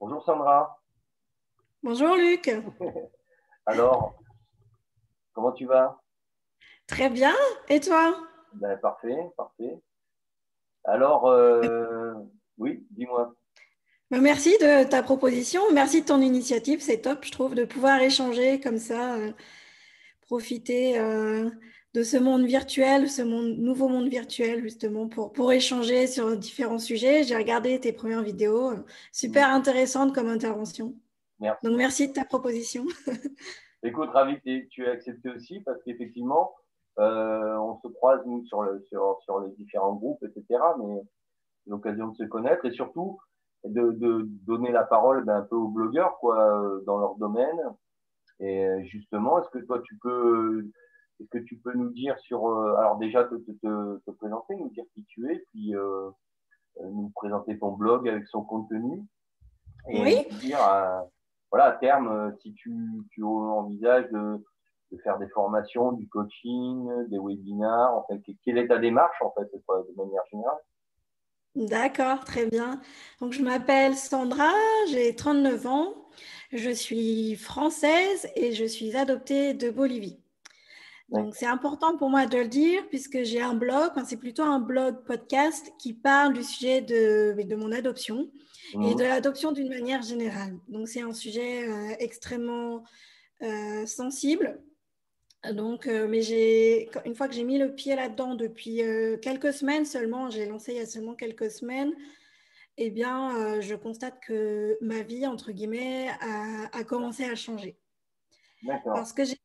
Bonjour Sandra. Bonjour Luc. Alors, comment tu vas? Très bien. Et toi? Ben, Parfait, parfait. Alors, euh, oui, dis-moi. Ben, merci de ta proposition, merci de ton initiative, c'est top, je trouve, de pouvoir échanger comme ça, euh, profiter euh, de ce monde virtuel, ce monde, nouveau monde virtuel, justement, pour, pour échanger sur différents sujets. J'ai regardé tes premières vidéos, super mm. intéressantes comme intervention. Merci. Donc, merci de ta proposition. Écoute, ravi que tu aies accepté aussi, parce qu'effectivement, euh, on se croise, nous, sur, le, sur, sur, les différents groupes, etc. Mais l'occasion de se connaître et surtout de, de donner la parole ben, un peu aux blogueurs, quoi, dans leur domaine. Et justement, est-ce que toi, tu peux est-ce que tu peux nous dire sur, euh, alors déjà te, te, te, présenter, nous dire qui tu es, puis euh, euh, nous présenter ton blog avec son contenu et oui. dire, voilà, à terme, si tu, tu envisages de, de, faire des formations, du coaching, des webinars, en fait, quelle est ta démarche en fait, de manière générale? D'accord, très bien. Donc, je m'appelle Sandra, j'ai 39 ans, je suis française et je suis adoptée de Bolivie. Donc, c'est important pour moi de le dire puisque j'ai un blog, c'est plutôt un blog podcast qui parle du sujet de, de mon adoption et mmh. de l'adoption d'une manière générale. Donc, c'est un sujet euh, extrêmement euh, sensible. Donc, euh, mais j'ai, une fois que j'ai mis le pied là-dedans depuis quelques semaines seulement, j'ai lancé il y a seulement quelques semaines, eh bien, je constate que ma vie, entre guillemets, a, a commencé à changer. Parce que j'ai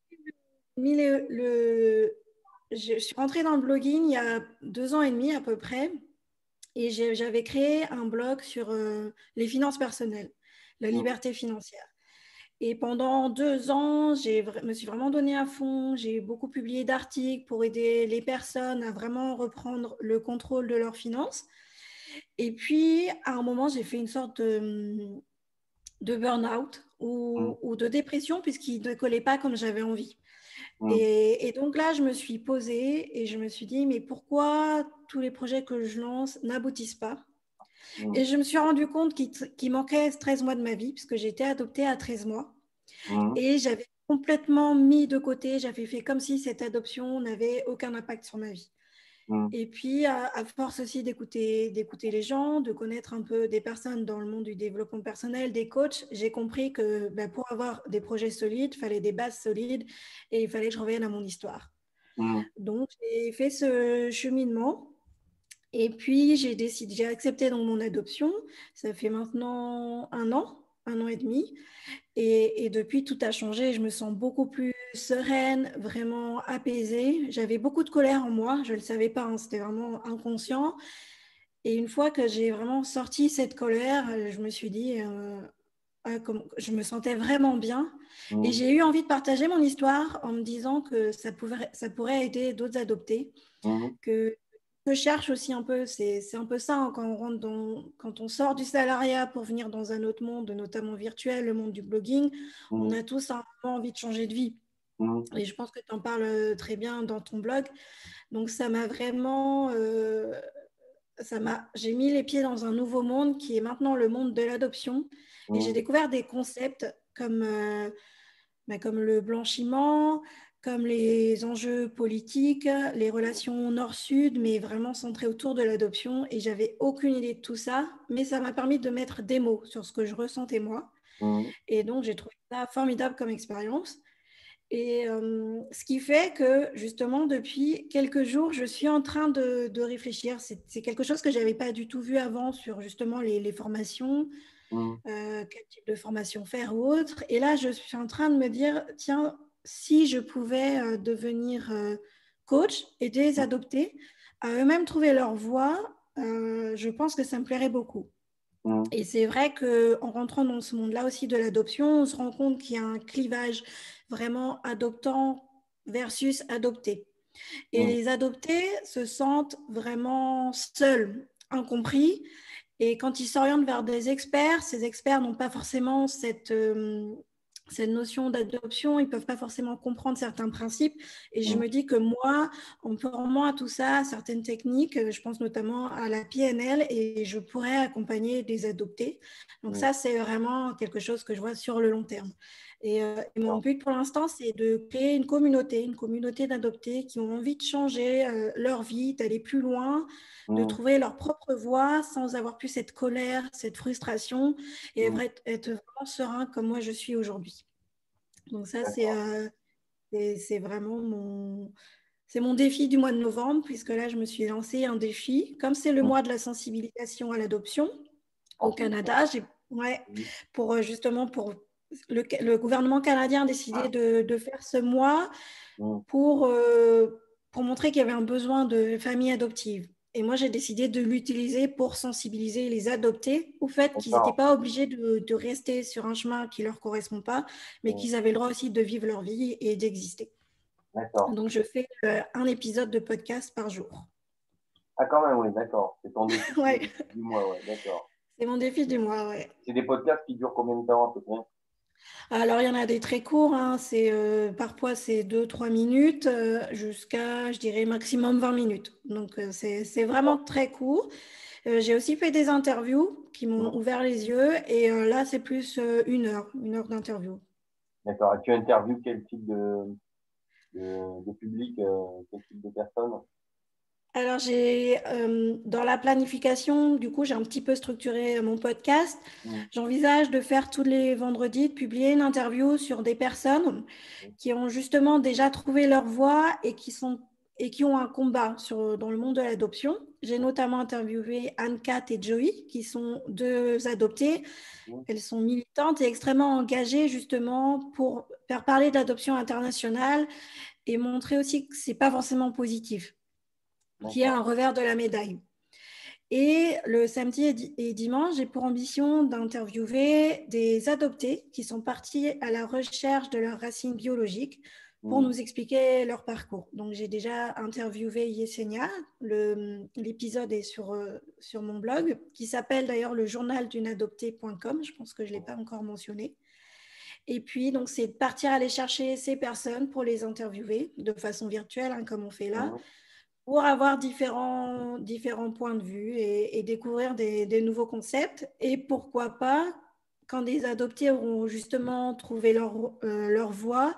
le, je suis rentrée dans le blogging il y a deux ans et demi à peu près. Et j'avais créé un blog sur euh, les finances personnelles, la liberté financière. Et pendant deux ans, je me suis vraiment donnée à fond. J'ai beaucoup publié d'articles pour aider les personnes à vraiment reprendre le contrôle de leurs finances. Et puis, à un moment, j'ai fait une sorte de, de burn-out ou, mmh. ou, de dépression puisqu'il ne collait pas comme j'avais envie. Mmh. Et, donc là, je me suis posée et je me suis dit, mais pourquoi tous les projets que je lance n'aboutissent pas? Mmh. Et je me suis rendu compte qu'il manquait 13 mois de ma vie, puisque j'ai été adoptée à 13 mois. Mmh. Et j'avais complètement mis de côté, j'avais fait comme si cette adoption n'avait aucun impact sur ma vie. Mm. Et puis, à, force aussi d'écouter, d'écouter les gens, de connaître un peu des personnes dans le monde du développement personnel, des coachs, j'ai compris que ben, pour avoir des projets solides, il fallait des bases solides et il fallait que je revienne à mon histoire. Mm. Donc, j'ai fait ce cheminement. Et puis, j'ai décidé, j'ai accepté donc mon adoption. Ça fait maintenant un an, un an et demi. Et, depuis, tout a changé. Je me sens beaucoup plus sereine, vraiment apaisée. J'avais beaucoup de colère en moi. Je ne le savais pas. Hein. C'était vraiment inconscient. Et une fois que j'ai vraiment sorti cette colère, je me suis dit, euh, euh, je me sentais vraiment bien. Et mmh. j'ai eu envie de partager mon histoire en me disant que ça, pouvait, ça pourrait aider d'autres adoptés, mmh. que je cherche aussi un peu, c'est un peu ça hein, quand on rentre dans, quand on sort du salariat pour venir dans un autre monde, notamment virtuel, le monde du blogging, on mmh. a tous un peu envie de changer de vie. Mmh. Et je pense que tu en parles euh, très bien dans ton blog. Donc ça m'a vraiment, euh, ça m'a, j'ai mis les pieds dans un nouveau monde qui est maintenant le monde de l'adoption. Et j'ai mmh. découvert des concepts comme, euh, bah, comme le blanchiment, comme les enjeux politiques, les relations nord-sud, mais vraiment centrées autour de l'adoption. Et j'avais aucune idée de tout ça, mais ça m'a permis de mettre des mots sur ce que je ressentais moi. Mmh. Et donc, j'ai trouvé ça formidable comme expérience. Et euh, ce qui fait que, justement, depuis quelques jours, je suis en train de, réfléchir. C'est quelque chose que je n'avais pas du tout vu avant sur, justement, les, formations, mmh. euh, quel type de formation faire ou autre. Et là, je suis en train de me dire, tiens, si je pouvais euh, devenir euh, coach, aider les adoptés à eux-mêmes trouver leur voie, euh, je pense que ça me plairait beaucoup. Mmh. Et c'est vrai qu'en rentrant dans ce monde-là aussi de l'adoption, on se rend compte qu'il y a un clivage vraiment adoptant versus adopté. Et mmh. les adoptés se sentent vraiment seuls, incompris. Et quand ils s'orientent vers des experts, ces experts n'ont pas forcément cette, cette notion d'adoption, ils ne peuvent pas forcément comprendre certains principes. Et je Mm. me dis que moi, en formant à tout ça, certaines techniques, euh, je pense notamment à la PNL, et je pourrais accompagner des adoptés. Donc Mm. ça, c'est vraiment quelque chose que je vois sur le long terme. Et, euh, et mon but pour l'instant, c'est de créer une communauté, une communauté d'adoptés qui ont envie de changer euh, leur vie, d'aller plus loin, de Mm. trouver leur propre voie sans avoir plus cette colère, cette frustration, et Mm. être, être vraiment serein comme moi je suis aujourd'hui. Donc ça, c'est euh, vraiment mon, c'est mon défi du mois de novembre, puisque là, je me suis lancé un défi. Comme c'est le Mm. mois de la sensibilisation à l'adoption au Canada, ouais, pour euh, justement pour le, le gouvernement canadien a décidé de, de faire ce mois Mm. pour, euh, pour montrer qu'il y avait un besoin de familles adoptives. Et moi, j'ai décidé de l'utiliser pour sensibiliser les adoptés au fait qu'ils n'étaient pas obligés de, de rester sur un chemin qui ne leur correspond pas, mais Mm. qu'ils avaient le droit aussi de vivre leur vie et d'exister. D'accord. Donc, je fais euh, un épisode de podcast par jour. Ah, quand même, oui, d'accord. C'est ton défi Ouais. du, du mois, ouais, d'accord. C'est mon défi du mois, ouais. C'est des podcasts qui durent combien de temps à peu près? Alors, il y en a des très courts, hein, c'est, euh, parfois c'est 2-3 minutes euh, jusqu'à, je dirais, maximum 20 minutes. Donc, euh, c'est c'est vraiment très court. J'ai aussi fait des interviews qui m'ont ouvert les yeux et là, c'est plus une heure, une heure d'interview. D'accord. Et tu interviews quel type de, de, de public, quel type de personnes? Alors, j'ai euh, dans la planification, du coup, j'ai un petit peu structuré mon podcast. J'envisage de faire tous les vendredis, de publier une interview sur des personnes qui ont justement déjà trouvé leur voie et qui sont et qui ont un combat sur, dans le monde de l'adoption. J'ai notamment interviewé Anne-Cat et Joey, qui sont deux adoptées. Elles sont militantes et extrêmement engagées justement pour faire parler de l'adoption internationale et montrer aussi que c'est pas forcément positif qu'il y a un revers de la médaille. Et le samedi et, di- et dimanche, j'ai pour ambition d'interviewer des adoptés qui sont partis à la recherche de leurs racines biologiques pour Mm. nous expliquer leur parcours. Donc, j'ai déjà interviewé Yesenia. L'épisode est sur, euh, sur mon blog, qui s'appelle d'ailleurs le journal d'une adoptée.com. Je pense que je ne l'ai pas encore mentionné. Et puis, donc, c'est de partir aller chercher ces personnes pour les interviewer de façon virtuelle, hein, comme on fait là Mm. Pour avoir différents, différents points de vue et, et découvrir des, des nouveaux concepts. Et pourquoi pas, quand des adoptés auront justement trouvé leur, euh, leur voie,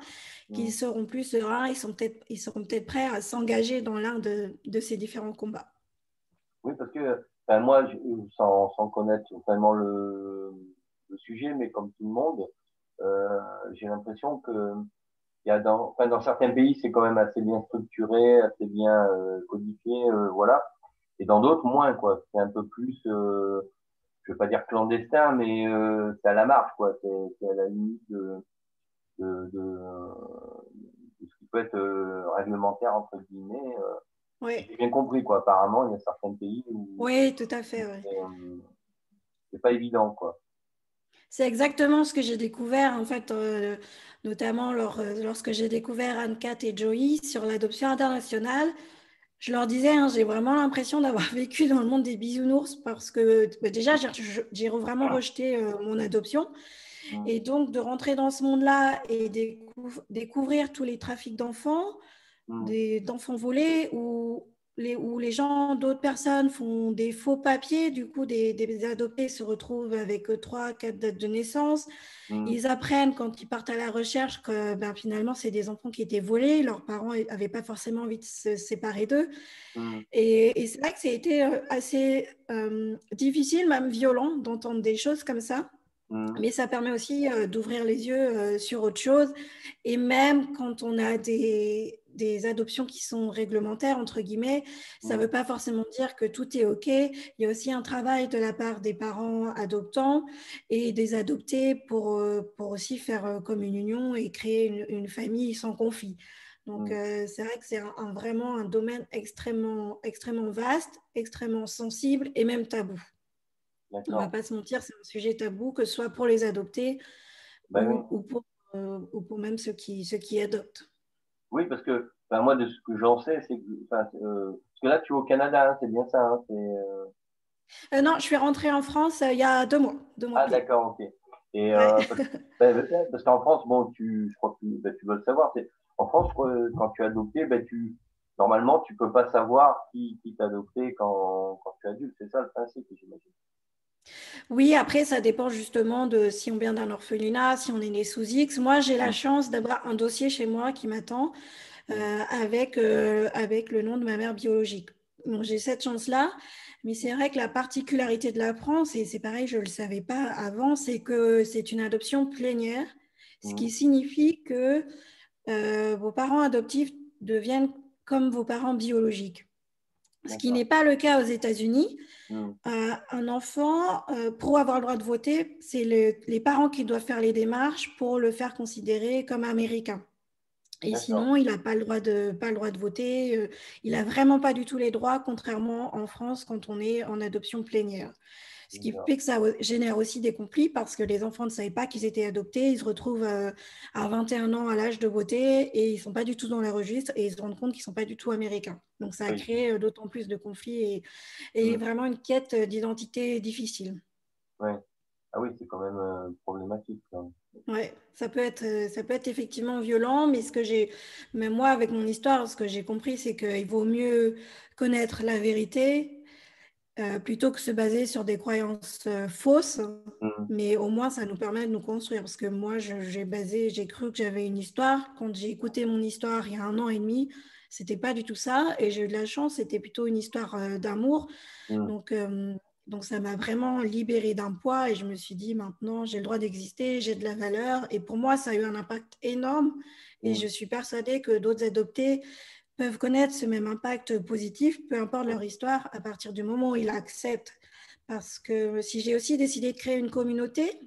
qu'ils seront plus sereins, ils, sont peut-être, ils seront peut-être prêts à s'engager dans l'un de, de ces différents combats. Oui, parce que enfin, moi, je- sans, sans connaître vraiment le, le sujet, mais comme tout le monde, euh, j'ai l'impression que il y a dans, enfin, dans certains pays, c'est quand même assez bien structuré, assez bien euh, codifié, euh, voilà. Et dans d'autres, moins, quoi. C'est un peu plus, euh, je veux pas dire clandestin, mais euh, c'est à la marge, quoi. C'est à la limite de, de, de, de ce qui peut être réglementaire, entre guillemets. Oui, J'ai bien compris, quoi. Apparemment, il y a certains pays où oui, tout à fait. ouais. c'est, c'est pas évident, quoi. C'est exactement ce que j'ai découvert, en fait, euh, notamment lors- euh, lorsque j'ai découvert Anne-Cat et Joey sur l'adoption internationale. Je leur disais, hein, j'ai vraiment l'impression d'avoir vécu dans le monde des bisounours parce que bah, déjà, j'ai vraiment rejeté euh, mon adoption. Mm. Et donc, de rentrer dans ce monde-là et découv- découvrir tous les trafics d'enfants, des- d'enfants volés, où les, où les gens, d'autres personnes font des faux papiers, du coup, des, des adoptés se retrouvent avec euh, trois, quatre dates de naissance. Mm. Ils apprennent quand ils partent à la recherche que ben, finalement, c'est des enfants qui étaient volés, leurs parents n'avaient pas forcément envie de se séparer d'eux. Mm. Et, et c'est vrai que ça a été euh, assez euh, difficile, même violent, d'entendre des choses comme ça. Mm. Mais ça permet aussi euh, d'ouvrir les yeux euh, sur autre chose. Et même quand on a des, des adoptions qui sont réglementaires, entre guillemets, ça ne veut pas forcément dire que tout est OK. Il y a aussi un travail de la part des parents adoptants et des adoptés pour, euh, pour aussi faire euh, comme une union et créer une, une famille sans conflit. Donc, euh, c'est vrai que c'est un, un- vraiment un domaine extrêmement, extrêmement vaste, extrêmement sensible et même tabou. On ne va pas se mentir, c'est un sujet tabou, que ce soit pour les adoptés Ben ou, oui. ou pour, euh, ou pour même ceux qui, ceux qui adoptent. Oui, parce que enfin, moi, de ce que j'en sais, c'est que, euh, parce que là, tu es au Canada, hein, c'est bien ça. Hein, euh, Euh, non, je suis rentrée en France il y a deux mois. Deux mois Ah, d'accord, ok. Et euh, ben, parce, qu'en France, bon, tu, je crois que ben, tu veux le savoir, c'est en France, quand tu es adopté, ben, tu, normalement, tu peux pas savoir qui, qui t'a adopté quand, quand tu es adulte. C'est ça le principe, j'imagine. Oui, après, ça dépend justement de si on vient d'un orphelinat, si on est né sous X. Moi, j'ai la chance d'avoir un dossier chez moi qui m'attend euh, avec, euh, avec le nom de ma mère biologique. Donc, j'ai cette chance-là. Mais c'est vrai que la particularité de la France, et c'est pareil, je ne le savais pas avant, c'est que c'est une adoption plénière, ce qui signifie que euh, vos parents adoptifs deviennent comme vos parents biologiques. Ce qui n'est pas le cas aux États-Unis. Hmm. Euh, un enfant, euh, pour avoir le droit de voter, c'est les parents qui doivent faire les démarches pour le faire considérer comme américain. Et sinon, il n'a pas, le droit de, pas le droit de voter. Euh, il n'a vraiment pas du tout les droits, contrairement en France quand on est en adoption plénière. Ce qui fait que ça génère aussi des conflits parce que les enfants ne savaient pas qu'ils étaient adoptés. Ils se retrouvent euh, à 21 ans à l'âge de voter et ils ne sont pas du tout dans les registres et ils se rendent compte qu'ils ne sont pas du tout américains. Donc ça a créé euh, d'autant plus de conflits et, mm. vraiment une quête d'identité difficile. Ouais. Ah oui, c'est quand même euh, problématique. Oui, ça peut être, ça peut être effectivement violent, mais ce que j'ai, même moi avec mon histoire, ce que j'ai compris, c'est qu'il vaut mieux connaître la vérité euh, plutôt que se baser sur des croyances euh, fausses, mm. mais au moins ça nous permet de nous construire. Parce que moi, j'ai basé, j'ai cru que j'avais une histoire. Quand j'ai écouté mon histoire il y a un an et demi, c'était pas du tout ça. Et j'ai eu de la chance, c'était plutôt une histoire euh, d'amour. Mm. Donc, donc ça m'a vraiment libérée d'un poids et je me suis dit maintenant j'ai le droit d'exister, j'ai de la valeur. Et pour moi, ça a eu un impact énorme. Et mm. je suis persuadée que d'autres adoptés peuvent connaître ce même impact positif, peu importe leur histoire, à partir du moment où ils acceptent. Parce que si j'ai aussi décidé de créer une communauté,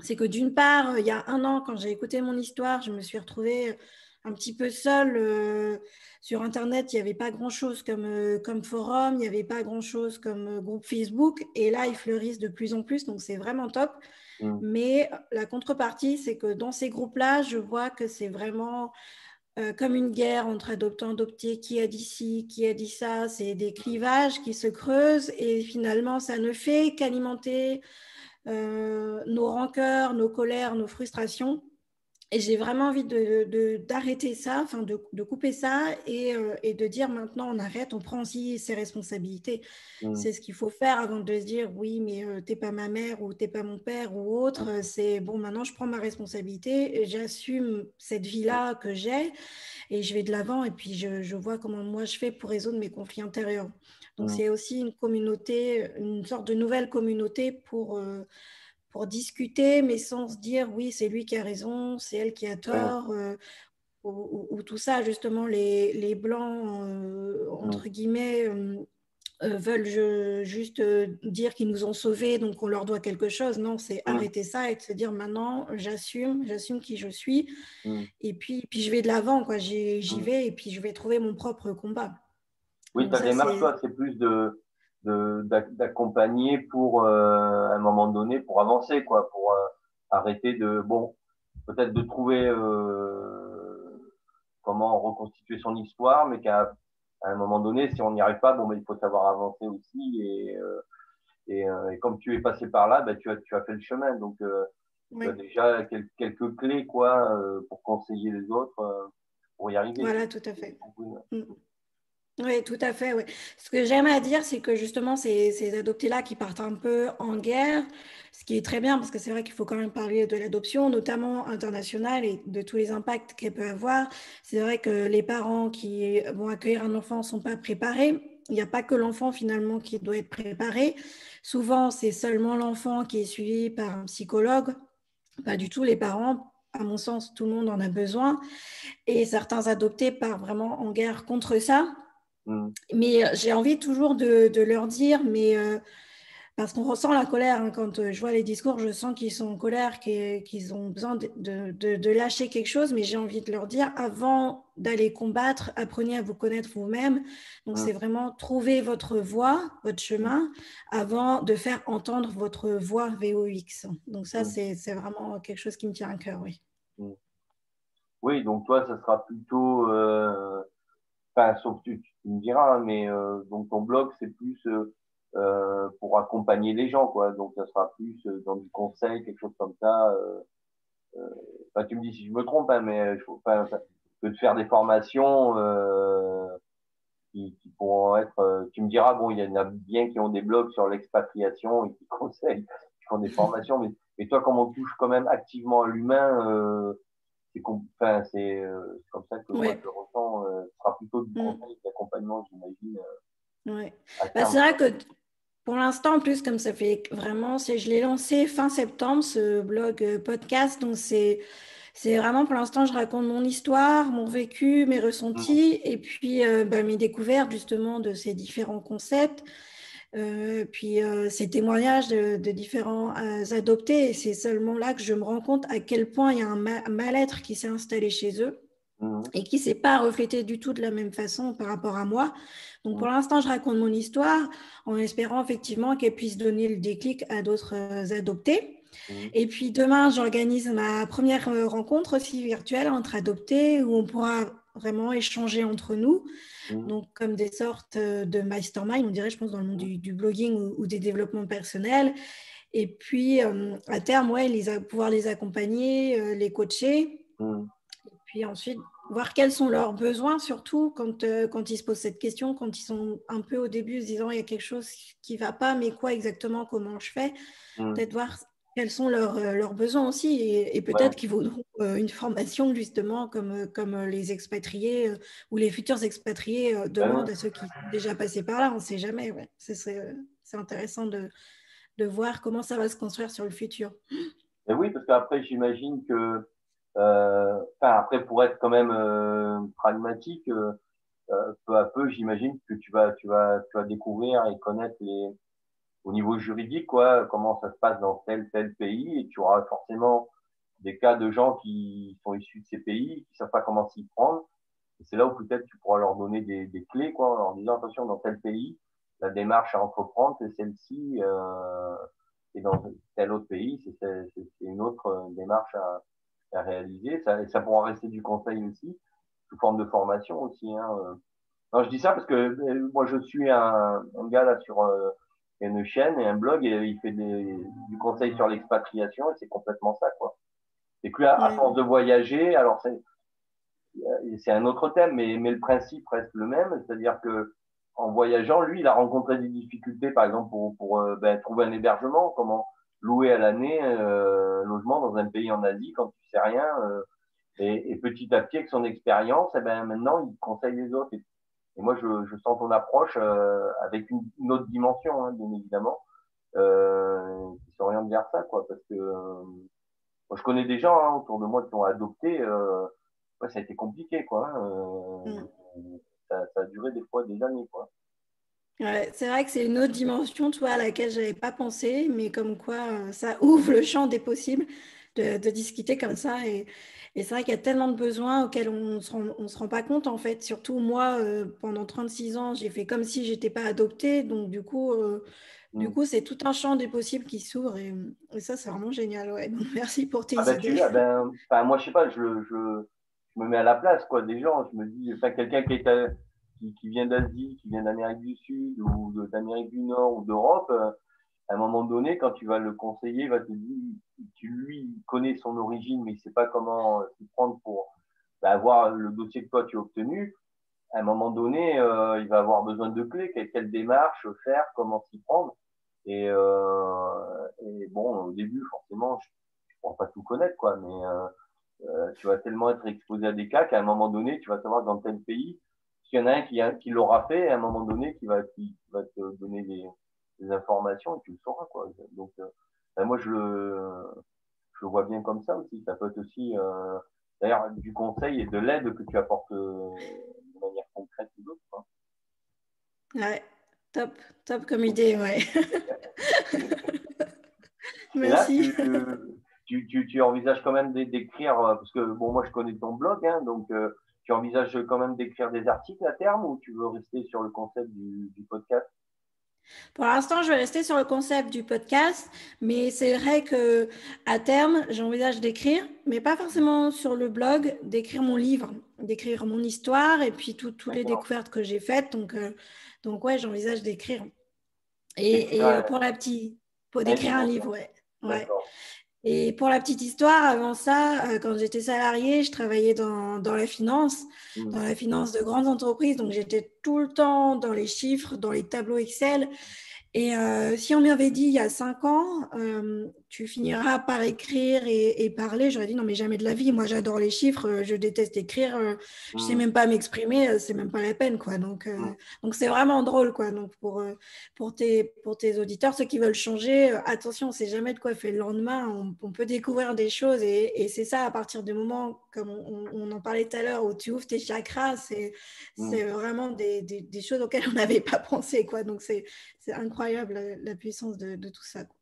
c'est que d'une part, il y a un an, quand j'ai écouté mon histoire, je me suis retrouvée un petit peu seule. Euh, sur Internet, il n'y avait pas grand-chose comme, euh, comme forum, il n'y avait pas grand-chose comme euh, groupe Facebook. Et là, ils fleurissent de plus en plus, donc c'est vraiment top. Mmh. Mais la contrepartie, c'est que dans ces groupes-là, je vois que c'est vraiment euh, comme une guerre entre adoptants adoptés, qui a dit ci, qui a dit ça, c'est des clivages qui se creusent et finalement ça ne fait qu'alimenter euh, nos rancœurs, nos colères, nos frustrations. Et j'ai vraiment envie d'arrêter de, ça, enfin de, couper ça euh, et, de dire maintenant on arrête, on prend aussi ses responsabilités. Mmh. C'est ce qu'il faut faire avant de se dire oui, mais tu t'es pas ma mère ou t'es pas mon père ou autre. Mmh. C'est bon, maintenant je prends ma responsabilité, j'assume cette vie-là que j'ai et je vais de l'avant et puis je, vois comment moi je fais pour résoudre mes conflits intérieurs. Donc mmh. c'est aussi une communauté, une sorte de nouvelle communauté pour. Euh, pour discuter, mais sans se dire oui, c'est lui qui a raison, c'est elle qui a tort, euh, ou, tout ça, justement, les, les blancs, euh, entre guillemets, euh, veulent juste dire qu'ils nous ont sauvés, donc on leur doit quelque chose. Non, c'est arrêter ça et de se dire maintenant, j'assume, j'assume qui je suis, mm. et puis, puis je vais de l'avant, quoi. J'y mm. vais et puis je vais trouver mon propre combat. Oui, ta démarche, toi, c'est plus de d'accompagner pour euh, à un moment donné pour avancer quoi pour euh, arrêter de bon peut-être de trouver euh, comment reconstituer son histoire mais qu'à à un moment donné si on n'y arrive pas bon mais il faut savoir avancer aussi et et, et, comme tu es passé par là ben, tu as tu as fait le chemin. Donc tu as déjà quelques, quelques clés quoi pour conseiller les autres pour y arriver. Voilà tout à fait oui, tout à fait. Oui. Ce que j'aime à dire, c'est que justement, ces, ces adoptés-là qui partent un peu en guerre, ce qui est très bien, parce que c'est vrai qu'il faut quand même parler de l'adoption, notamment internationale, et de tous les impacts qu'elle peut avoir. C'est vrai que les parents qui vont accueillir un enfant ne sont pas préparés. Il n'y a pas que l'enfant finalement qui doit être préparé. Souvent, c'est seulement l'enfant qui est suivi par un psychologue, pas du tout les parents. À mon sens, tout le monde en a besoin. Et certains adoptés partent vraiment en guerre contre ça. Mm. Mais euh, j'ai envie toujours de, leur dire, mais euh, parce qu'on ressent la colère hein, quand euh, je vois les discours, je sens qu'ils sont en colère, qu'ils ont besoin de, lâcher quelque chose, mais j'ai envie de leur dire, avant d'aller combattre, apprenez à vous connaître vous-même. Donc mm. c'est vraiment trouver votre voix, votre chemin, avant de faire entendre votre voix VOX. Donc ça, mm. c'est vraiment quelque chose qui me tient à cœur, oui. Oui, donc toi, ça sera plutôt... Enfin, sauf tu, tu me diras, mais euh, donc ton blog, c'est plus euh, euh, pour accompagner les gens, quoi. Donc, ça sera plus euh, dans du conseil, quelque chose comme ça. Euh, tu me dis si je me trompe, hein, mais je que de faire des formations qui, qui, pourront être. tu me diras, bon, il y en a bien qui ont des blogs sur l'expatriation et qui conseillent, qui font des formations, mais, mais toi, comme on touche quand même activement à l'humain, c'est enfin, c'est comme ça que moi je le ressens. ce sera plutôt du mm. conseil, d'accompagnement, j'imagine. Ouais. Bah, c'est vrai que pour l'instant, en plus, comme ça fait vraiment, je l'ai lancé fin septembre, ce blog euh, podcast. Donc, c'est, c'est vraiment pour l'instant, je raconte mon histoire, mon vécu, mes ressentis, mmh. et puis euh, bah, mes découvertes justement de ces différents concepts. Euh, puis ces témoignages de, différents adoptés, et c'est seulement là que je me rends compte à quel point il y a un mal-être qui s'est installé chez eux. Mmh. et qui ne s'est pas reflété du tout de la même façon par rapport à moi. Donc pour mmh. l'instant, je raconte mon histoire en espérant effectivement qu'elle puisse donner le déclic à d'autres euh, adoptés. Mmh. Et puis demain, j'organise ma première euh, rencontre aussi virtuelle entre adoptés où on pourra vraiment échanger entre nous. Donc comme des sortes euh, de mastermind, on dirait, je pense, dans le monde du, blogging ou, des développements personnels. Et puis à terme, ouais, les, pouvoir les accompagner, les coacher puis ensuite voir quels sont leurs besoins, surtout quand, euh, quand ils se posent cette question, quand ils sont un peu au début se disant il y a quelque chose qui ne va pas, mais quoi exactement, comment je fais? Mmh. Peut-être voir quels sont leurs, euh, leurs besoins aussi et, peut-être qu'ils vaudront euh, une formation justement comme, comme les expatriés ou les futurs expatriés demandent à ceux qui sont déjà passés par là, on ne sait jamais. Ouais. C'est, intéressant de, de voir comment ça va se construire sur le futur. Et oui, parce qu'après, j'imagine que euh, après, pour être quand même euh, pragmatique, euh, peu à peu, j'imagine que tu vas, tu vas, tu vas découvrir et connaître les, au niveau juridique, quoi, comment ça se passe dans tel tel pays, et tu auras forcément des cas de gens qui sont issus de ces pays, qui savent pas comment s'y prendre. C'est là où peut-être tu pourras leur donner des, clés, quoi, en leur disant attention dans tel pays, la démarche à entreprendre, c'est celle-ci, euh, et dans tel autre pays, c'est une autre démarche à, à réaliser. Ça, et ça pourra rester du conseil aussi, sous forme de formation aussi. Hein. Euh. Non, je dis ça parce que euh, moi, je suis un, un gars là sur euh, une chaîne et un blog et il fait des, du conseil sur l'expatriation et c'est complètement ça, quoi. Et puis à, force de voyager, alors c'est c'est un autre thème, mais, mais le principe reste le même, c'est-à-dire que en voyageant, lui, il a rencontré des difficultés, par exemple, pour, pour ben, trouver un hébergement, comment louer à l'année euh, logement dans un pays en Asie quand tu sais rien. Euh, et, et, petit à petit, avec son expérience, et eh ben, maintenant, il conseille les autres. Et, moi, je, je, sens ton approche euh, avec une, une, autre dimension, hein, bien évidemment, euh, qui s'oriente vers ça, quoi. Parce que euh, moi, je connais des gens hein, autour de moi qui ont adopté. Euh, ouais, ça a été compliqué, quoi. Hein, mm. ça, ça, a duré des fois des années, quoi c'est vrai que c'est une autre dimension, toi, à laquelle je n'avais pas pensé, mais comme quoi ça ouvre le champ des possibles de, discuter comme ça. Et, c'est vrai qu'il y a tellement de besoins auxquels on ne se, se, rend pas compte, en fait. Surtout moi, euh, pendant 36 ans, j'ai fait comme si je n'étais pas adoptée. Donc, du coup, euh, du mm. coup, c'est tout un champ des possibles qui s'ouvre. Et, ça, c'est vraiment génial. Ouais. merci pour tes ah ben, idées. ben, moi, je sais pas, je, je, je, me mets à la place quoi, des gens. Je me dis, quelqu'un qui est qui, qui vient d'Asie, qui vient d'Amérique du Sud ou d'Amérique du Nord ou d'Europe, euh, à un moment donné, quand tu vas le conseiller, il va te dire, tu lui connais son origine, mais il sait pas comment s'y prendre pour bah, avoir le dossier que toi tu as obtenu. À un moment donné, euh, il va avoir besoin de clés, quelle, quelle démarche faire, comment s'y prendre? Et, euh, et, bon, au début, forcément, je ne pourrais pas tout connaître, quoi, mais euh, euh, tu vas tellement être exposé à des cas qu'à un moment donné, tu vas savoir dans tel pays, s'il y en a un qui, qui l'aura fait, à un moment donné, qui va, qui, va te donner des, des, informations et tu le sauras. Quoi. Donc, euh, ben moi, je le, je le vois bien comme ça aussi. Ça peut être aussi, euh, d'ailleurs, du conseil et de l'aide que tu apportes euh, de manière concrète ou d'autres. Ouais, top, top comme idée, ouais. Merci. tu, tu, tu, envisages quand même d'écrire, parce que bon, moi je connais ton blog, hein, donc tu envisages quand même d'écrire des articles à terme ou tu veux rester sur le concept du, podcast? Pour l'instant, je vais rester sur le concept du podcast, mais c'est vrai que à terme, j'envisage d'écrire, mais pas forcément sur le blog, d'écrire mon livre, d'écrire mon histoire et puis toutes les découvertes que j'ai faites. Donc, euh, donc ouais, j'envisage d'écrire. Et, pour la petite, pour d'écrire un livre, ouais. ouais. Et pour la petite histoire, avant ça, euh, quand j'étais salariée, je travaillais dans, dans la finance, mmh. dans la finance de grandes entreprises. Donc, j'étais tout le temps dans les chiffres, dans les tableaux Excel. Et euh, si on m'avait dit il y a cinq ans, euh, tu finiras par écrire et, parler, j'aurais dit non, mais jamais de la vie. Moi, j'adore les chiffres, je déteste écrire, je sais mmh. même pas m'exprimer, c'est même pas la peine, quoi. Donc, mmh. donc c'est vraiment drôle, quoi. Donc, pour, pour, tes, pour tes auditeurs, ceux qui veulent changer, attention, on sait jamais de quoi fait le lendemain. On, peut découvrir des choses et, c'est ça à partir du moment, comme on, en parlait tout à l'heure, où tu ouvres tes chakras, c'est mmh. vraiment des, des, choses auxquelles on n'avait pas pensé, quoi. Donc, c'est incroyable la, puissance de, de tout ça. Quoi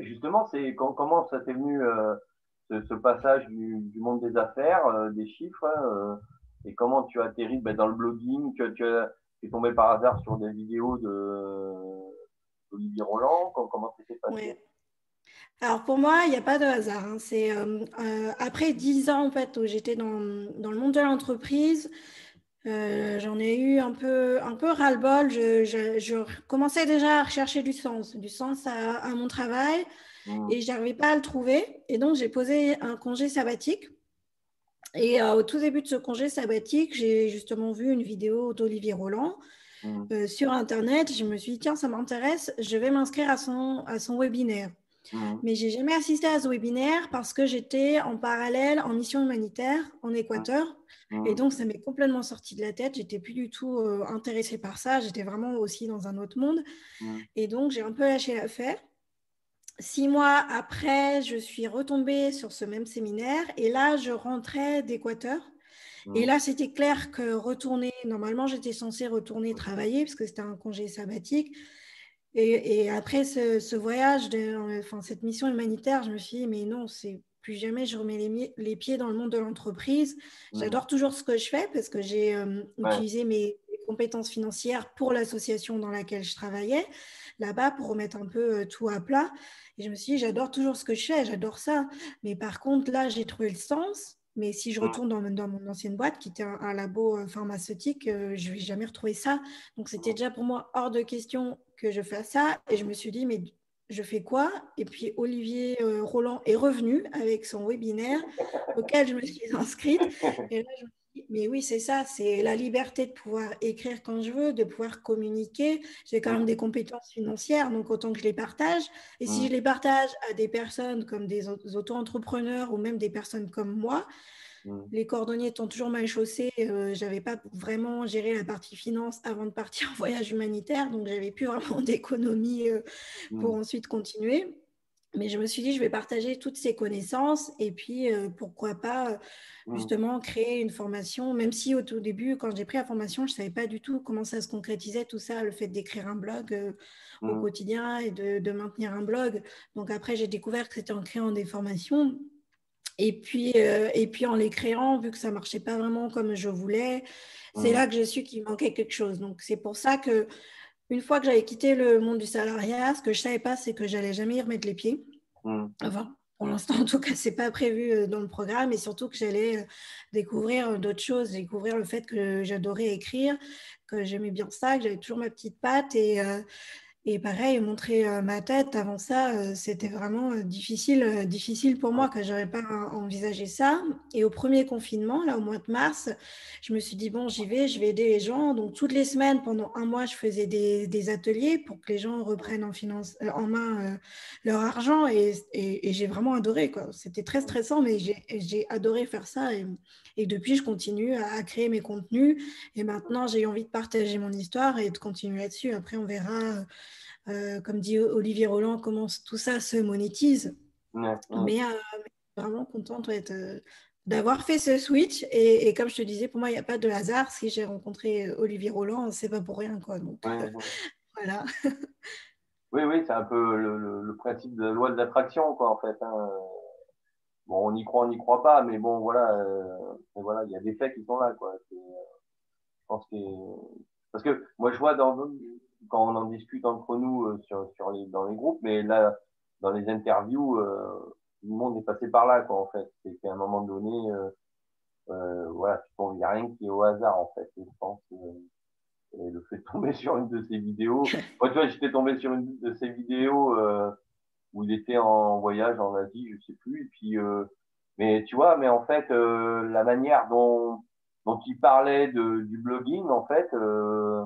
justement, c'est comment ça t'est venu euh, ce, passage du, monde des affaires, euh, des chiffres, hein, euh, et comment tu as atterri ben, dans le blogging, que tu es tombé par hasard sur des vidéos d'Olivier Roland, comment ça s'est passé? Alors pour moi, il n'y a pas de hasard. Hein. C'est après dix ans en fait où j'étais dans, dans, le monde de l'entreprise, euh, j'en ai eu un peu, un peu ras-le-bol. Je, commençais déjà à rechercher du sens, du sens à, mon travail mmh. et je n'arrivais pas à le trouver. Et donc, j'ai posé un congé sabbatique. Et euh, au tout début de ce congé sabbatique, j'ai justement vu une vidéo d'Olivier Roland mmh. euh, sur Internet. Je me suis dit, tiens, ça m'intéresse, je vais m'inscrire à son, à son webinaire. Mmh. Mais j'ai jamais assisté à ce webinaire parce que j'étais en parallèle en mission humanitaire en Équateur. Et mmh. donc, ça m'est complètement sorti de la tête. J'étais plus du tout euh, intéressée par ça. J'étais vraiment aussi dans un autre monde. Mmh. Et donc, j'ai un peu lâché l'affaire. Six mois après, je suis retombée sur ce même séminaire. Et là, je rentrais d'Équateur. Et mmh. là, c'était clair que retourner, normalement, j'étais censée retourner travailler parce que c'était un congé sabbatique. Et, après ce, voyage, de, enfin, cette mission humanitaire, je me suis dit, mais non, c'est plus jamais je remets les, pieds dans le monde de l'entreprise. J'adore toujours ce que je fais parce que j'ai euh, utilisé mes, compétences financières pour l'association dans laquelle je travaillais là-bas pour remettre un peu euh, tout à plat. Et je me suis dit, j'adore toujours ce que je fais, j'adore ça. Mais par contre, là, j'ai trouvé le sens. Mais si je retourne dans, dans mon ancienne boîte, qui était un, labo euh, pharmaceutique, je ne vais jamais retrouver ça. Donc, c'était déjà pour moi hors de question que je fasse ça. Et je me suis dit, mais je fais quoi? Et puis Olivier euh, Roland est revenu avec son webinaire auquel je me suis inscrite. Et là, je me suis dit, mais oui, c'est ça, c'est la liberté de pouvoir écrire quand je veux, de pouvoir communiquer. J'ai quand même des compétences financières, donc autant que je les partage. Et si je les partage à des personnes comme des auto-entrepreneurs ou même des personnes comme moi, Mm. Les cordonniers étant toujours mal chaussés, euh, je n'avais pas vraiment géré la partie finance avant de partir en voyage humanitaire, donc j'avais plus vraiment d'économie euh, pour mm. ensuite continuer. Mais je me suis dit, je vais partager toutes ces connaissances et puis euh, pourquoi pas mm. justement créer une formation, même si au tout début, quand j'ai pris la formation, je ne savais pas du tout comment ça se concrétisait, tout ça, le fait d'écrire un blog au quotidien et de, de, maintenir un blog. Donc après, j'ai découvert que c'était en créant des formations et puis, euh, et puis en les créant, vu que ça marchait pas vraiment comme je voulais, c'est là que j'ai su qu'il manquait quelque chose. Donc c'est pour ça que une fois que j'avais quitté le monde du salariat, ce que je savais pas, c'est que j'allais jamais y remettre les pieds. Mmh. Enfin, pour l'instant, en tout cas, c'est pas prévu euh, dans le programme, et surtout que j'allais euh, découvrir d'autres choses, découvrir le fait que j'adorais écrire, que j'aimais bien ça, que j'avais toujours ma petite patte et et pareil, montrer euh, ma tête avant ça, euh, c'était vraiment euh, difficile, difficile pour moi, que je n'avais pas envisagé ça. Et au premier confinement, là, au mois de mars, je me suis dit, bon, j'y vais, je vais aider les gens. Donc, toutes les semaines, pendant un mois, je faisais des, ateliers pour que les gens reprennent en, finance, en main leur argent. Et, j'ai vraiment adoré. C'était très stressant, mais j'ai adoré faire ça. Et, depuis, je continue à, à créer mes contenus. Et maintenant, j'ai envie de partager mon histoire et de continuer là-dessus. Après, on verra euh, comme dit Olivier Roland, comment tout ça se monétise. Mais euh, vraiment contente euh, d'avoir fait ce switch. Et, comme je te disais, pour moi, il n'y a pas de hasard. Si j'ai rencontré Olivier Roland, c'est pas pour rien. Quoi. Donc, voilà. oui, oui, c'est un peu le, principe de la loi de l'attraction, quoi, en fait. Hein. Bon, on y croit, on n'y croit pas, mais bon, voilà, voilà, il y a des faits qui sont là, quoi. je pense que parce que moi, je vois dans quand on en discute entre nous euh, sur, sur les, dans les groupes, mais là, dans les interviews, euh, tout le monde est passé par là, quoi, en fait. C'est qu'à un moment donné, euh, euh voilà, il n'y a rien qui est au hasard, en fait. je pense, et le fait de tomber sur une de ses vidéos. Moi, tu vois, j'étais tombé sur une de ses vidéos euh, où il était en voyage en Asie, je sais plus. Et puis, euh, mais tu vois, mais en fait, euh, la manière dont, dont il parlait de, du blogging, en fait, euh,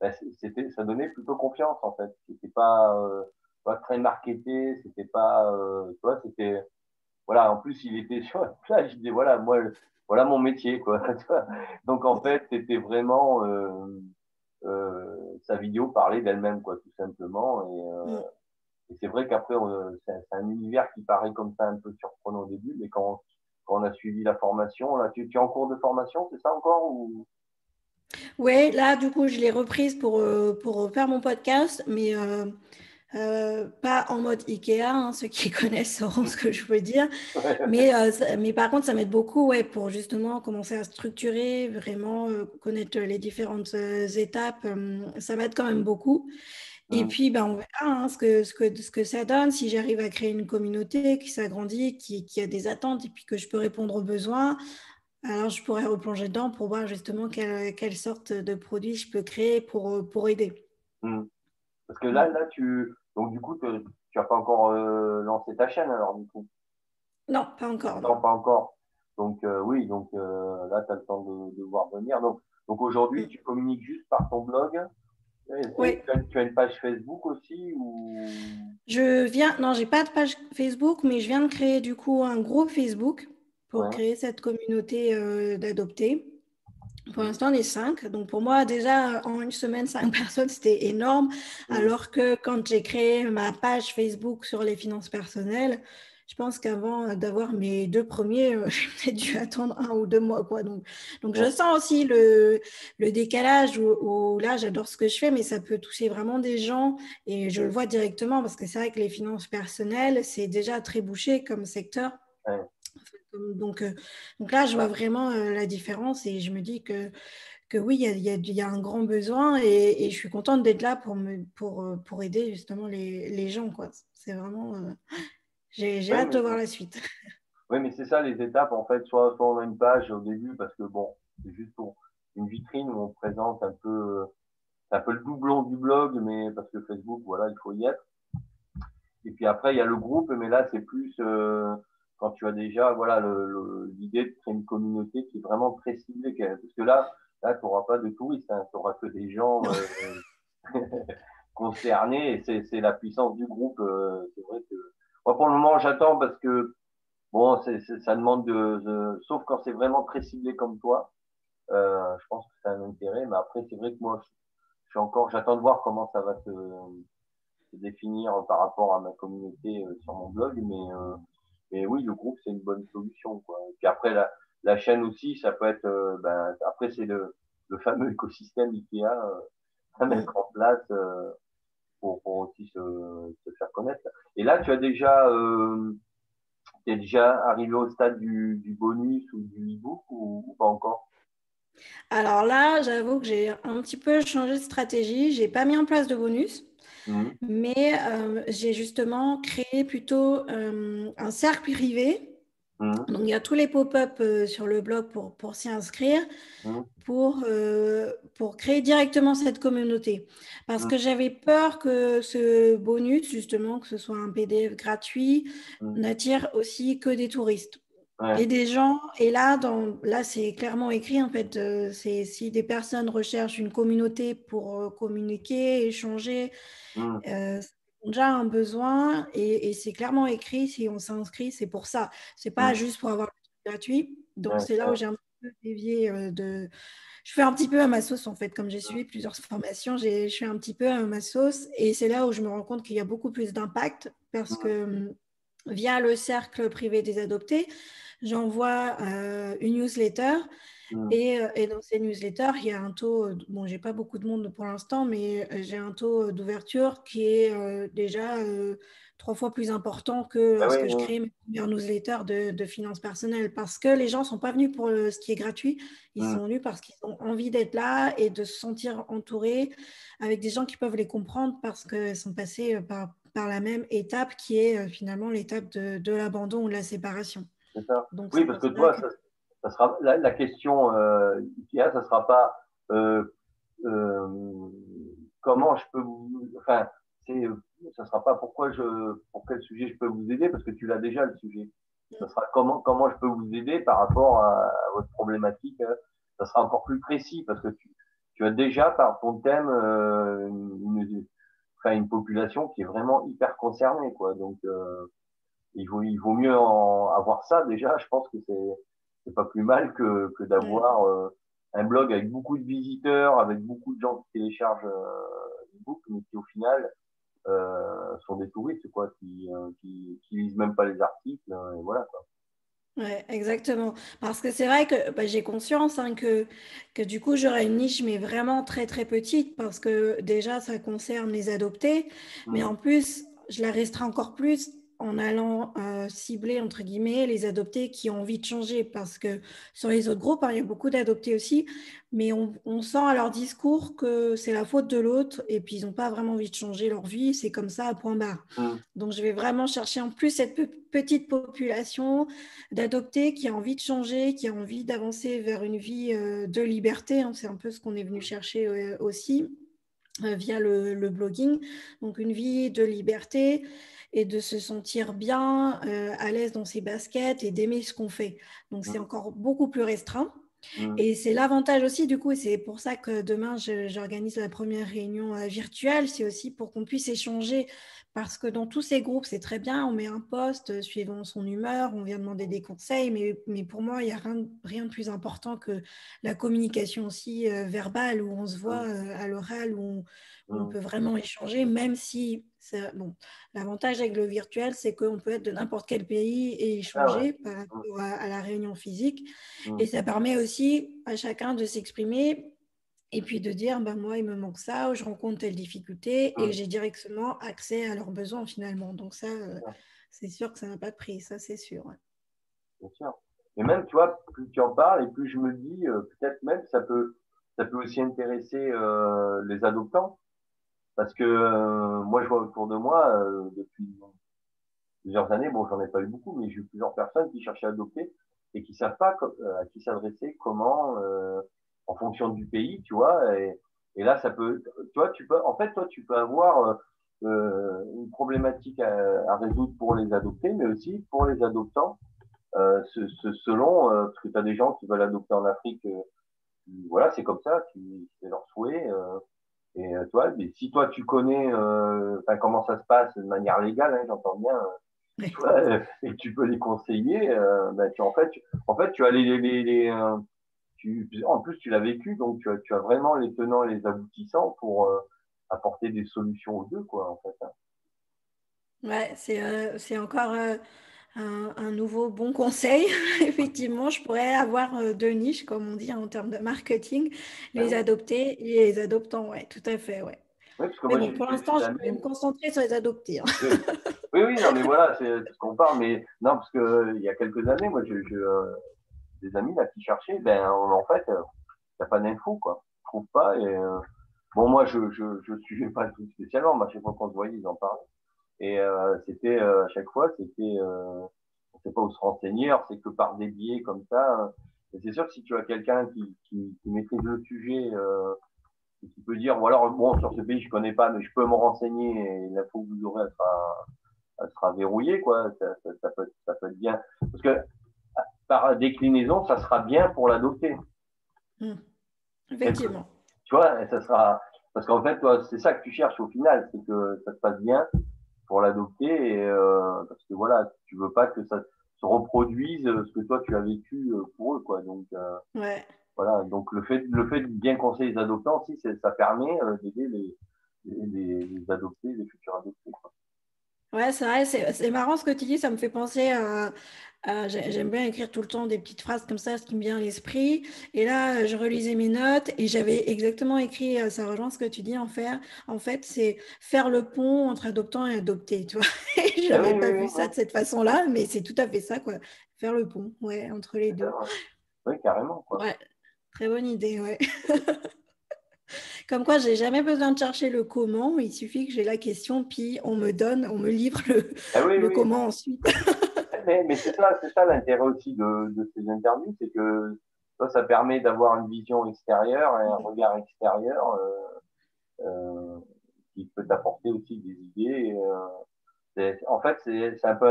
bah, c'était, ça donnait plutôt confiance, en fait. C'était pas, très marketé, c'était pas, tu vois, c'était, voilà. En plus, il était sur la plage. Il disait, voilà, moi, voilà mon métier, quoi. Donc, en fait, c'était vraiment sa vidéo parlait d'elle-même, quoi, tout simplement. Et, Mm. Et c'est vrai qu'après, on- c'est un univers qui paraît comme ça un peu surprenant au début, mais quand, quand on a suivi la formation, là, tu, tu es en cours de formation, c'est ça encore ou... Ouais, là, du coup, je l'ai reprise pour, euh, pour faire mon podcast, mais euh, euh, pas en mode Ikea. hein, ceux qui connaissent sauront ce que je veux dire. Mais, euh, ça- mais par contre, ça m'aide beaucoup ouais, pour justement commencer à structurer, vraiment euh, connaître les différentes euh, étapes. euh, ça m'aide quand même beaucoup. Et Mm. puis, ben, on verra hein, ce que, ce que, ce que ça donne, si j'arrive à créer une communauté qui s'agrandit, qui, qui a des attentes et puis que je peux répondre aux besoins. Alors, je pourrais replonger dedans pour voir justement quelle, quelle sorte de produit je peux créer pour, pour aider. Mm. Parce que là, là, tu, donc du coup, tu n'as pas encore euh, lancé ta chaîne, alors du coup? Non, pas encore. non. Non, pas encore. Donc euh, oui, donc euh, là, tu as le temps de, de voir venir. Donc, donc aujourd'hui, tu communiques juste par ton blog. Oui. Tu, as, tu as une page Facebook aussi ou... Je viens, non, j'ai pas de page Facebook, mais je viens de créer du coup un groupe Facebook pour Ouais. créer cette communauté euh, d'adoptés. Pour l'instant, on est cinq. Donc pour moi, déjà en une semaine, cinq personnes, c'était énorme. Alors que quand j'ai créé ma page Facebook sur les finances personnelles, je pense qu'avant d'avoir mes deux premiers, euh, j'ai peut-être dû attendre un ou deux mois. Quoi. Donc, donc je sens aussi le, le décalage où, où là, j'adore ce que je fais, mais ça peut toucher vraiment des gens et je le vois directement parce que c'est vrai que les finances personnelles, c'est déjà très bouché comme secteur. Ouais. Donc, euh, donc là, je vois vraiment euh, la différence et je me dis que, que oui, il y a, y y un grand besoin et, et je suis contente d'être là pour, me, pour, pour aider justement les, les gens. C'est vraiment... euh, j'ai Ouais, hâte de voir la suite. Oui, mais c'est ça les étapes en fait. Soit, soit on a une page au début parce que bon, c'est juste pour une vitrine où on présente un peu, c'est un peu le doublon du blog, mais parce que Facebook, voilà, il faut y être. Et puis après, il y a le groupe, mais là, c'est plus euh, quand tu as déjà, voilà, l'idée de créer une communauté qui est vraiment très ciblée. Parce que là, là, tu n'auras pas de touristes, hein, tu n'auras que des gens euh, concernés. Et c'est c'est la puissance du groupe. euh, c'est vrai que moi, pour le moment, j'attends parce que Bon, ça demande de, sauf quand c'est vraiment très ciblé comme toi. Euh, je pense que c'est un intérêt, mais après, c'est vrai que moi, je, suis encore, j'attends de voir comment ça va se, se définir par rapport à ma communauté euh, sur mon blog, mais, euh, mais oui, le groupe, c'est une bonne solution, quoi. Et puis après, la, la chaîne aussi, ça peut être, euh, ben, après, c'est le, le fameux écosystème Ikea euh, à mettre en place pour, pour aussi se, se faire connaître. Et là, tu as déjà, euh, es déjà arrivé au stade du, du bonus ou du e-book ou, ou pas encore? Alors là, j'avoue que j'ai un petit peu changé de stratégie. J'ai pas mis en place de bonus. Mhm. Mais euh, j'ai justement créé plutôt euh, un cercle privé. Mhm. Donc, il y a tous les pop-up euh, sur le blog pour, pour s'y inscrire, pour, euh, pour créer directement cette communauté. Parce Mhm. que j'avais peur que ce bonus, justement, que ce soit un PDF gratuit, n'attire aussi que des touristes. Ouais. Et des gens, et là, dans, là c'est clairement écrit, en fait, euh, c'est si des personnes recherchent une communauté pour communiquer, échanger, déjà un besoin et, et c'est clairement écrit si on s'inscrit, c'est pour ça. C'est pas juste pour avoir gratuit. Donc Ouais, c'est là où j'ai un peu dévié euh, de. Je fais un petit peu à ma sauce en fait, comme j'ai suivi plusieurs formations, j'ai- je fais un petit peu à ma sauce et c'est là où je me rends compte qu'il y a beaucoup plus d'impact parce que via le cercle privé des adoptés, j'envoie euh, une newsletter Et, euh, et dans ces newsletters, il y a un taux, euh, bon, j'ai pas beaucoup de monde pour l'instant, mais euh, j'ai un taux d'ouverture qui est euh, déjà euh, trois fois plus important que Ah lorsque oui, je crée mes premières newsletters de, de finances personnelles. Parce que les gens sont pas venus pour le- ce qui est gratuit, ils Mhm. sont venus parce qu'ils ont envie d'être là et de se sentir entourés avec des gens qui peuvent les comprendre parce qu'ils sont passés par, par la même étape qui est euh, finalement l'étape de, de l'abandon ou de la séparation. Ça. Donc, Oui, parce que toi, que- ça, sera, la, la question euh, Ikea, ça sera pas euh, comment je peux vous, enfin, c'est, ça sera pas pourquoi je, pour quel sujet je peux vous aider parce que tu l'as déjà le sujet. Ça sera comment, comment je peux vous aider par rapport à, votre problématique. Hein. Ça sera encore plus précis parce que tu, tu as déjà par ton thème euh, une, enfin, une population qui est vraiment hyper concernée, quoi. Donc, euh, il vaut, il vaut mieux en avoir ça déjà. Je pense que c'est, c'est pas plus mal que, que d'avoir euh, un blog avec beaucoup de visiteurs, avec beaucoup de gens qui téléchargent euh, book, mais qui au final euh, sont des touristes quoi, qui, qui, qui, lisent même pas les articles, et voilà quoi. Ouais, exactement. Parce que c'est vrai que bah, j'ai conscience hein, que, que du coup, j'aurai une niche, mais vraiment très, très petite, parce que déjà, ça concerne les adoptés, mais mmh. en plus, je la restreins encore plus en allant euh, cibler, entre guillemets, les adoptés qui ont envie de changer. Parce que sur les autres groupes, hein, il y a beaucoup d'adoptés aussi, mais on, sent à leur discours que c'est la faute de l'autre et puis ils n'ont pas vraiment envie de changer leur vie. C'est comme ça, à point barre. Mmh. Donc, je vais vraiment chercher en plus cette petite population d'adoptés qui a envie de changer, qui a envie d'avancer vers une vie euh, de liberté. Hein. C'est un peu ce qu'on est venu chercher euh, aussi via le, le, blogging. Donc, une vie de liberté et de se sentir bien, euh, à l'aise dans ses baskets et d'aimer ce qu'on fait. Donc c'est encore beaucoup plus restreint. Mmh. Et c'est l'avantage aussi, du coup, et c'est pour ça que demain, j'organise la première réunion euh, virtuelle, c'est aussi pour qu'on puisse échanger, parce que dans tous ces groupes, c'est très bien, on met un poste euh, suivant son humeur, on vient demander des conseils, mais, mais pour moi, il n'y a rien, rien, de plus important que la communication aussi verbale, où on se voit mmh. à l'oral, où on, on mmh. peut vraiment échanger, même si, bon, l'avantage avec le virtuel, c'est qu'on peut être de n'importe quel pays et ah échanger par mmh. rapport à, la réunion physique. Mmh. Et ça permet aussi à chacun de s'exprimer et puis de dire, bah, moi, il me manque ça, ou je rencontre telle difficulté, et j'ai directement accès à leurs besoins finalement. Donc ça, euh, c'est sûr que ça n'a pas de prix, ça c'est sûr. Bien sûr. Et même, tu vois, plus tu en parles, et plus je me dis, euh, peut-être même, ça peut, ça peut aussi intéresser euh, les adoptants. Parce que euh, moi, je vois autour de moi, euh, depuis plusieurs années, bon, j'en ai pas eu beaucoup, mais j'ai eu plusieurs personnes qui cherchaient à adopter et qui savent pas euh, à qui s'adresser, comment, en fonction du pays, tu vois. Et, et, là, ça peut, toi, tu peux, en fait, toi, tu peux avoir une problématique à, à, résoudre pour les adopter, mais aussi pour les adoptants, ce, ce, selon, parce que tu as des gens qui veulent adopter en Afrique, voilà, c'est comme ça, c'est leur souhait. Et euh, toi, mais si toi tu connais euh, comment ça se passe de manière légale, hein, j'entends bien, euh, et tu peux les conseiller, ben, tu, en fait, tu, en fait, tu as les, les, les tu, en plus tu l'as vécu, donc tu as, tu as vraiment les tenants et les aboutissants pour apporter des solutions aux deux, quoi, en fait. Hein. Ouais, c'est encore un, nouveau bon conseil. Effectivement, je pourrais avoir euh, deux niches, comme on dit en termes de marketing, les ah adoptés et les adoptants. Oui, tout à fait. Ouais. mais bon, pour l'instant, je vais me concentrer sur les adoptés. Hein. Oui, oui, non, mais voilà, c'est ce qu'on parle. Mais non, parce qu'il euh, y a quelques années, moi, j'ai euh, des amis là, qui cherchaient. Ben, en fait, il n'y a pas d'infos, quoi. Je trouve pas. Et, bon, moi, je ne je, suivais pas tout spécialement. Moi, chaque fois qu'on se voyait, ils en parlaient. Et euh, c'était euh, à chaque fois, c'était, euh, on sait pas où se renseigner. c'est que par des biais comme ça. Et c'est sûr que si tu as quelqu'un qui, qui, qui, maîtrise le sujet, euh, et qui peut dire, ou alors bon, sur ce pays je connais pas, mais je peux me renseigner et l'info que vous aurez, elle sera, elle sera verrouillée, quoi. Ça, ça, ça, peut, ça peut être bien. Parce que par déclinaison, ça sera bien pour l'adopter. Mmh. Effectivement. Tu vois, ça sera. Parce qu'en fait, toi, c'est ça que tu cherches au final, c'est que ça se passe bien pour l'adopter et euh, parce que voilà tu veux pas que ça se reproduise euh, ce que toi tu as vécu euh, pour eux quoi donc ouais. voilà donc le fait le fait de bien conseiller les adoptants aussi ça permet d'aider les, les, les, adoptés les futurs adoptés quoi. Ouais, c'est vrai, c'est marrant ce que tu dis, ça me fait penser à, J'aime bien écrire tout le temps des petites phrases comme ça, ce qui me vient à l'esprit. Et là, je relisais mes notes et j'avais exactement écrit, euh, ça rejoint ce que tu dis en fait, en fait c'est faire le pont entre adoptant et adopté, tu vois. Je n'avais ah pas vu ça de cette façon-là, mais c'est tout à fait ça, quoi. Faire le pont, ouais, entre les deux. Oui, carrément. Quoi. Ouais, très bonne idée, ouais. Comme quoi, j'ai jamais besoin de chercher le comment, il suffit que j'ai la question, puis on me donne, on me livre le, ah le comment ensuite. mais, mais c'est ça, c'est ça l'intérêt aussi de, ces interviews, c'est que ça, permet d'avoir une vision extérieure et un regard extérieur qui peut t'apporter aussi des idées. en fait, c'est un peu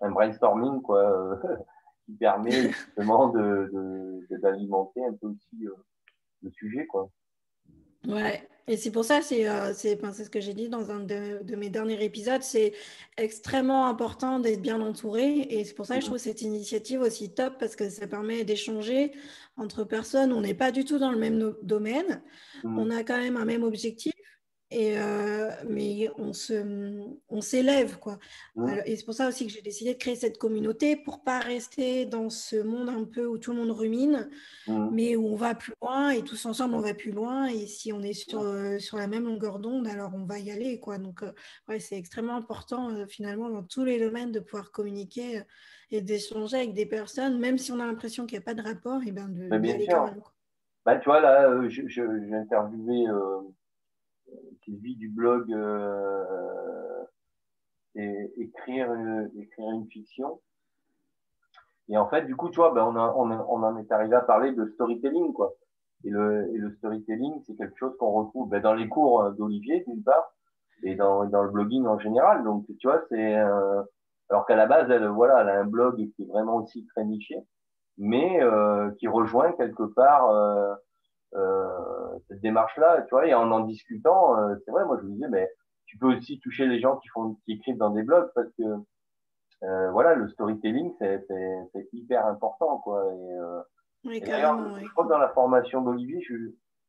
un, brainstorming quoi, qui permet justement d'alimenter de, un peu aussi le sujet. Quoi. Ouais, et c'est pour ça, c'est euh, c'est ce que j'ai dit dans un de, mes derniers épisodes, c'est extrêmement important d'être bien entouré. Et c'est pour ça que je trouve cette initiative aussi top parce que ça permet d'échanger entre personnes. On n'est pas du tout dans le même domaine. Mmh. On a quand même un même objectif. Et euh, mais on se, on s'élève quoi. et c'est pour ça aussi que j'ai décidé de créer cette communauté pour pas rester dans ce monde un peu où tout le monde rumine, mais où on va plus loin et tous ensemble on va plus loin. Et si on est sur, euh, sur la même longueur d'onde, alors on va y aller quoi. Donc euh, ouais, c'est extrêmement important finalement dans tous les domaines de pouvoir communiquer et d'échanger avec des personnes, même si on a l'impression qu'il n'y a pas de rapport, et ben de, bien sûr. Bah, tu vois là, je, j'ai interviewé vie du blog euh, et écrire, écrire une fiction. Et en fait, du coup, tu vois, ben, on, on, en est arrivé à parler de storytelling, quoi. Et le, et le storytelling, c'est quelque chose qu'on retrouve ben, dans les cours euh, d'Olivier, d'une part, et dans, dans le blogging en général. Donc, tu vois, c'est euh, alors qu'à la base, elle, voilà, elle a un blog qui est vraiment aussi très niché, mais euh, qui rejoint quelque part euh, euh, cette démarche-là, tu vois, et en en discutant, euh, c'est vrai, moi je me disais, mais tu peux aussi toucher les gens qui font, qui écrivent dans des blogs parce que euh, voilà, le storytelling c'est hyper important, quoi. Et, euh, oui, d'ailleurs, je crois que dans la formation d'Olivier,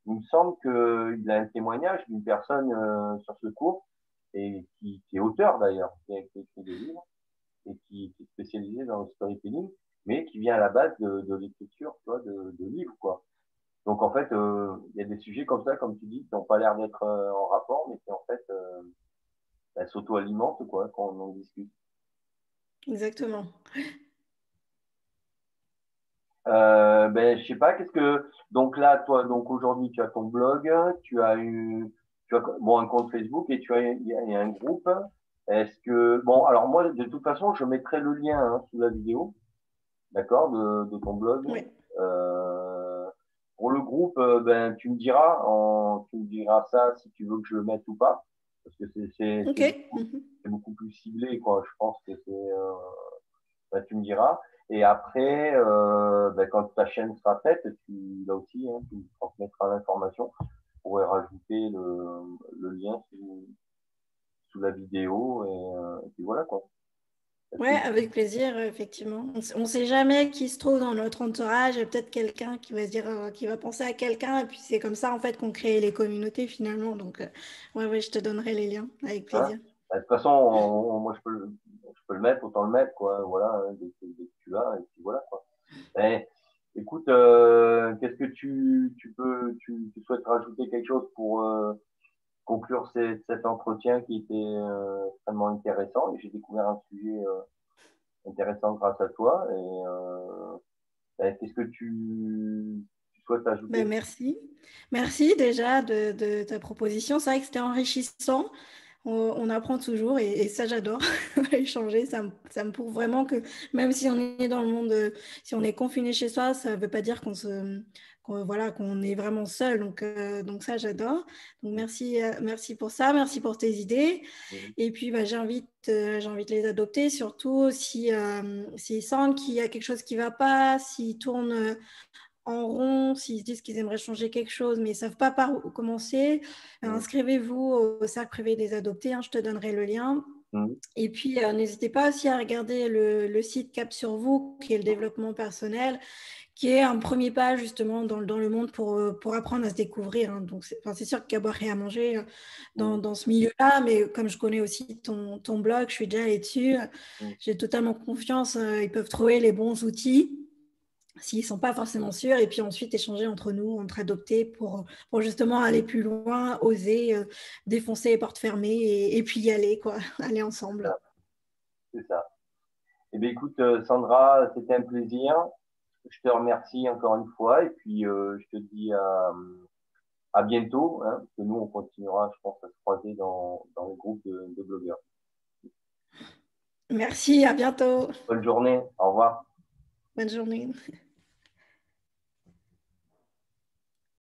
il me semble qu'il a un témoignage d'une personne euh, sur ce cours et qui, qui est auteur d'ailleurs, qui a écrit des livres et qui, qui, est spécialisé dans le storytelling, mais qui vient à la base de, de l'écriture, de, de livres, quoi. Donc en fait, euh, il y a des sujets comme ça, comme tu dis, qui n'ont pas l'air d'être euh, en rapport, mais qui en fait euh, bah, s'auto-alimentent quoi, quand on en discute. Exactement. Euh, ben, je sais pas, qu'est-ce que. Donc là, toi, donc aujourd'hui, tu as ton blog, tu as eu tu as bon, un compte Facebook et tu as, il y a un groupe. Est-ce que. Bon, alors moi, de toute façon, je mettrai le lien hein, sous la vidéo, d'accord, de, de, ton blog. Oui. Pour le groupe, euh, ben, tu me diras, en, tu me diras ça si tu veux que je le mette ou pas, parce que c'est mhm. beaucoup, plus ciblé, quoi. Je pense que c'est, euh, ben, tu me diras. Et après, euh, ben, quand ta chaîne sera faite, tu, là aussi, hein, tu transmettras l'information. Je pourrais rajouter le, le lien sous, sous, la vidéo et, et puis voilà quoi. Oui, avec plaisir, effectivement. On ne sait jamais qui se trouve dans notre entourage. Il y a peut-être quelqu'un qui va se dire, euh, qui va penser à quelqu'un. Et puis c'est comme ça, en fait, qu'on crée les communautés finalement. Donc, euh, ouais, je te donnerai les liens, avec plaisir. Bah, de toute façon, moi, je peux, le, je peux le mettre, autant le mettre, quoi. Voilà, hein, dès, que tu l'as, et puis voilà, quoi. écoute, euh, qu'est-ce que tu, tu peux, tu, tu, souhaites rajouter quelque chose pour conclure cet entretien qui était euh, extrêmement intéressant j'ai découvert un sujet euh, intéressant grâce à toi. Et euh, ben, qu'est-ce que tu, souhaites ajouter? Ben, Merci. Merci déjà de, ta proposition. C'est vrai que c'était enrichissant. On, apprend toujours et, ça j'adore échanger ça me, ça me, prouve vraiment que même si on est dans le monde si on est confiné chez soi ça ne veut pas dire qu'on se voilà, qu'on est vraiment seul. Donc, euh, donc ça, j'adore. Donc, merci, euh, merci pour ça. Merci pour tes idées. Et puis, bah, j'invite, euh, j'invite les adopter, surtout si s'ils sentent qu'il y a quelque chose qui ne va pas, s'ils tournent en rond, s'ils se disent qu'ils aimeraient changer quelque chose, mais ils ne savent pas par où commencer, inscrivez-vous au cercle privé des adoptés. Hein, je te donnerai le lien. Et puis, n'hésitez pas aussi à regarder le, le, site Cap sur vous, qui est le développement personnel qui est un premier pas justement dans, dans le monde pour, euh, pour apprendre à se découvrir. Hein. Donc, c'est enfin, sûr qu'il y a boire et à manger euh, dans, dans ce milieu-là, mais comme je connais aussi ton, ton blog, je suis déjà allée dessus, j'ai totalement confiance, euh, ils peuvent trouver les bons outils s'ils ne sont pas forcément sûrs, et puis ensuite échanger entre nous, entre adoptés, pour, pour justement aller plus loin, oser défoncer les portes fermées et, puis y aller, quoi, aller ensemble. C'est ça. Eh bien, écoute, Sandra, c'était un plaisir je te remercie encore une fois et puis euh, je te dis à, à bientôt, hein, parce que nous, on continuera, je pense, à se croiser dans, dans le groupe de, de blogueurs. Merci, à bientôt. Bonne journée, au revoir. Bonne journée.